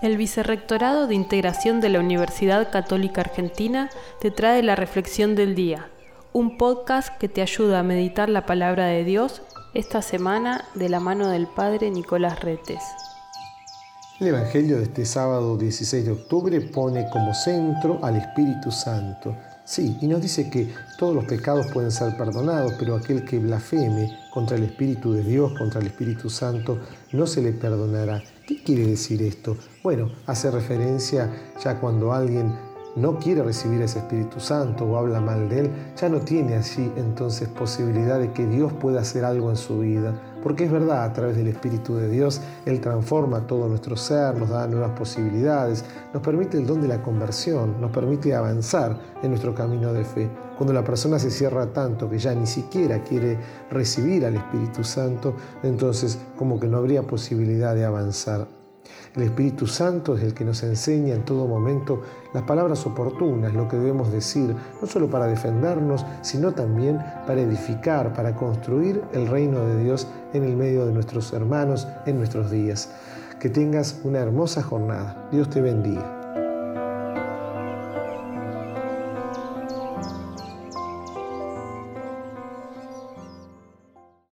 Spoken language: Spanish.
El Vicerrectorado de Integración de la Universidad Católica Argentina te trae la Reflexión del Día, un podcast que te ayuda a meditar la palabra de Dios esta semana de la mano del Padre Nicolás Retes. El Evangelio de este sábado 16 de octubre pone como centro al Espíritu Santo. Sí, y nos dice que todos los pecados pueden ser perdonados, pero aquel que blasfeme contra el Espíritu de Dios, contra el Espíritu Santo, no se le perdonará. ¿Qué quiere decir esto? Bueno, hace referencia ya cuando alguien no quiere recibir ese Espíritu Santo o habla mal de él, ya no tiene allí entonces posibilidad de que Dios pueda hacer algo en su vida. Porque es verdad, a través del Espíritu de Dios, Él transforma todo nuestro ser, nos da nuevas posibilidades, nos permite el don de la conversión, nos permite avanzar en nuestro camino de fe. Cuando la persona se cierra tanto que ya ni siquiera quiere recibir al Espíritu Santo, entonces como que no habría posibilidad de avanzar. El Espíritu Santo es el que nos enseña en todo momento las palabras oportunas, lo que debemos decir, no solo para defendernos, sino también para edificar, para construir el reino de Dios en el medio de nuestros hermanos en nuestros días. Que tengas una hermosa jornada. Dios te bendiga.